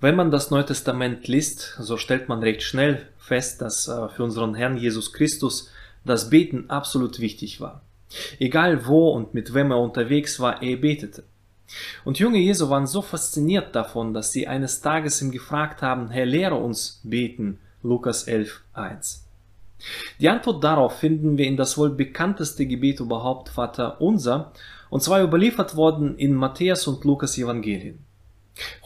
Wenn man das Neue Testament liest, so stellt man recht schnell fest, dass äh, für unseren Herrn Jesus Christus das Beten absolut wichtig war. Egal wo und mit wem er unterwegs war, er betete. Und junge Jesu waren so fasziniert davon, dass sie eines Tages ihn gefragt haben, Herr, lehre uns beten, Lukas 11, 1. Die Antwort darauf finden wir in das wohl bekannteste Gebet überhaupt, Vater unser, und zwar überliefert worden in Matthäus und Lukas Evangelien.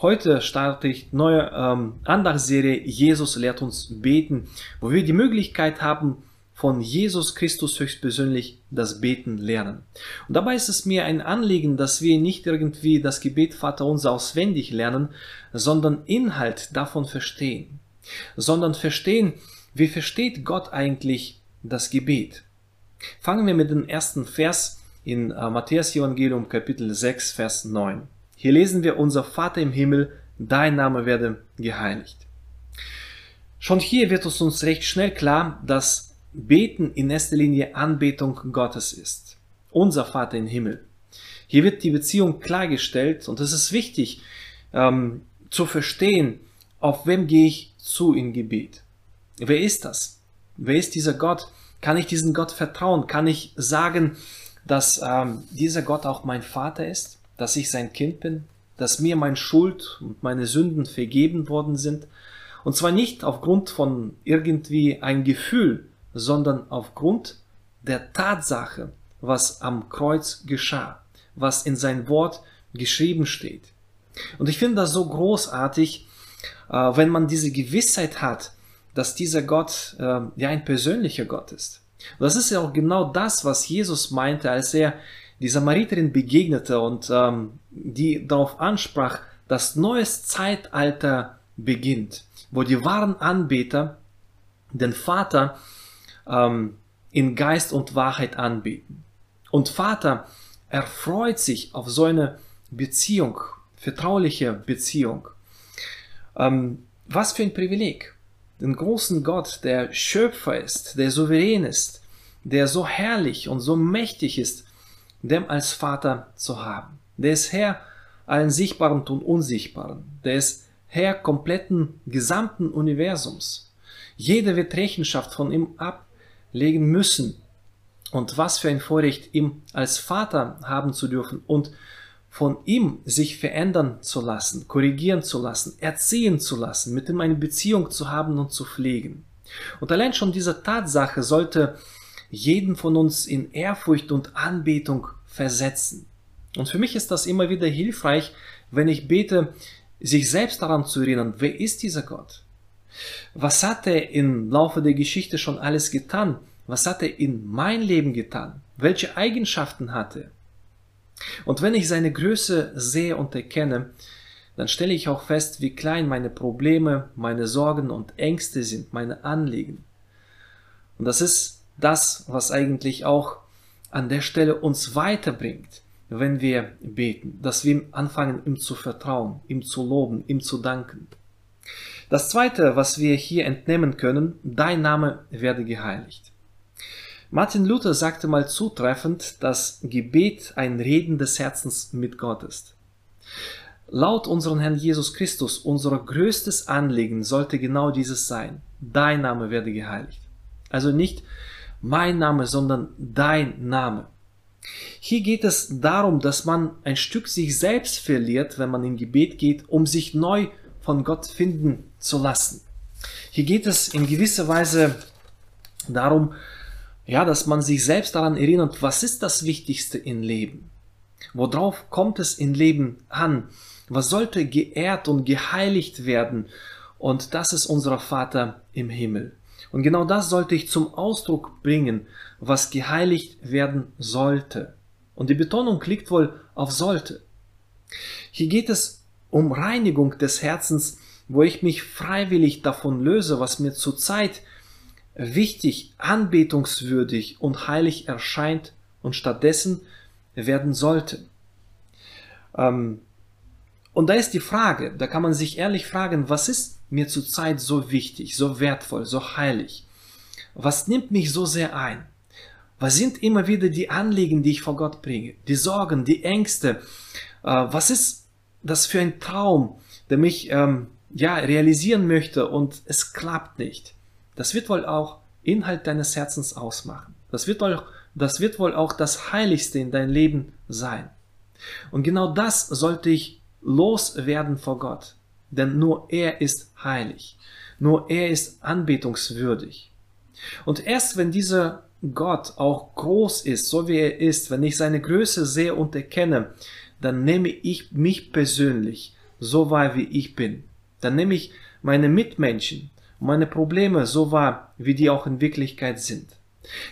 Heute starte ich neue ähm, Andachtsserie Jesus lehrt uns beten, wo wir die Möglichkeit haben, von Jesus Christus höchstpersönlich das Beten lernen. Und dabei ist es mir ein Anliegen, dass wir nicht irgendwie das Gebet Vater unser auswendig lernen, sondern Inhalt davon verstehen. Sondern verstehen, wie versteht Gott eigentlich das Gebet? Fangen wir mit dem ersten Vers in äh, Matthäus Evangelium Kapitel 6, Vers 9. Hier lesen wir, unser Vater im Himmel, dein Name werde geheiligt. Schon hier wird es uns recht schnell klar, dass Beten in erster Linie Anbetung Gottes ist. Unser Vater im Himmel. Hier wird die Beziehung klargestellt und es ist wichtig ähm, zu verstehen, auf wem gehe ich zu in Gebet. Wer ist das? Wer ist dieser Gott? Kann ich diesen Gott vertrauen? Kann ich sagen, dass ähm, dieser Gott auch mein Vater ist? Dass ich sein Kind bin, dass mir mein Schuld und meine Sünden vergeben worden sind. Und zwar nicht aufgrund von irgendwie ein Gefühl, sondern aufgrund der Tatsache, was am Kreuz geschah, was in sein Wort geschrieben steht. Und ich finde das so großartig, äh, wenn man diese Gewissheit hat, dass dieser Gott äh, ja ein persönlicher Gott ist. Und das ist ja auch genau das, was Jesus meinte, als er die Samariterin begegnete und ähm, die darauf ansprach, dass neues Zeitalter beginnt, wo die wahren Anbeter den Vater ähm, in Geist und Wahrheit anbeten. Und Vater erfreut sich auf so eine Beziehung, vertrauliche Beziehung. Ähm, was für ein Privileg. Den großen Gott, der Schöpfer ist, der souverän ist, der so herrlich und so mächtig ist, dem als Vater zu haben. Der ist Herr allen Sichtbaren und Unsichtbaren. Der ist Herr kompletten gesamten Universums. Jeder wird Rechenschaft von ihm ablegen müssen. Und was für ein Vorrecht, ihm als Vater haben zu dürfen und von ihm sich verändern zu lassen, korrigieren zu lassen, erziehen zu lassen, mit ihm eine Beziehung zu haben und zu pflegen. Und allein schon diese Tatsache sollte jeden von uns in Ehrfurcht und Anbetung versetzen. Und für mich ist das immer wieder hilfreich, wenn ich bete, sich selbst daran zu erinnern, wer ist dieser Gott? Was hat er im Laufe der Geschichte schon alles getan? Was hat er in mein Leben getan? Welche Eigenschaften hat er? Und wenn ich seine Größe sehe und erkenne, dann stelle ich auch fest, wie klein meine Probleme, meine Sorgen und Ängste sind, meine Anliegen. Und das ist das, was eigentlich auch an der Stelle uns weiterbringt, wenn wir beten, dass wir anfangen, ihm zu vertrauen, ihm zu loben, ihm zu danken. Das zweite, was wir hier entnehmen können, dein Name werde geheiligt. Martin Luther sagte mal zutreffend, dass Gebet ein Reden des Herzens mit Gott ist. Laut unserem Herrn Jesus Christus, unser größtes Anliegen sollte genau dieses sein. Dein Name werde geheiligt. Also nicht mein Name, sondern dein Name. Hier geht es darum, dass man ein Stück sich selbst verliert, wenn man in Gebet geht, um sich neu von Gott finden zu lassen. Hier geht es in gewisser Weise darum, ja, dass man sich selbst daran erinnert, was ist das Wichtigste im Leben? Worauf kommt es im Leben an? Was sollte geehrt und geheiligt werden? Und das ist unser Vater im Himmel. Und genau das sollte ich zum Ausdruck bringen, was geheiligt werden sollte. Und die Betonung liegt wohl auf sollte. Hier geht es um Reinigung des Herzens, wo ich mich freiwillig davon löse, was mir zurzeit wichtig, anbetungswürdig und heilig erscheint und stattdessen werden sollte. Ähm, und da ist die Frage, da kann man sich ehrlich fragen, was ist mir zurzeit so wichtig, so wertvoll, so heilig? Was nimmt mich so sehr ein? Was sind immer wieder die Anliegen, die ich vor Gott bringe? Die Sorgen, die Ängste? Äh, was ist das für ein Traum, der mich ähm, ja, realisieren möchte und es klappt nicht, das wird wohl auch Inhalt deines Herzens ausmachen. Das wird wohl, das wird wohl auch das Heiligste in dein Leben sein. Und genau das sollte ich loswerden vor Gott. Denn nur er ist heilig. Nur er ist anbetungswürdig. Und erst wenn dieser Gott auch groß ist, so wie er ist, wenn ich seine Größe sehe und erkenne, dann nehme ich mich persönlich so wahr, wie ich bin. Dann nehme ich meine Mitmenschen, meine Probleme so wahr, wie die auch in Wirklichkeit sind.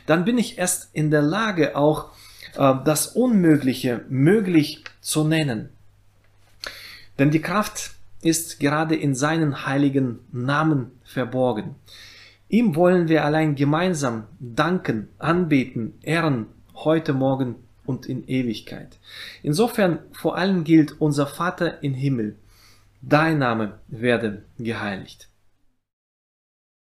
Dann bin ich erst in der Lage, auch äh, das Unmögliche möglich zu nennen. Denn die Kraft ist gerade in seinen heiligen Namen verborgen. Ihm wollen wir allein gemeinsam danken, anbeten, ehren, heute, morgen und in Ewigkeit. Insofern vor allem gilt unser Vater im Himmel, dein Name werde geheiligt.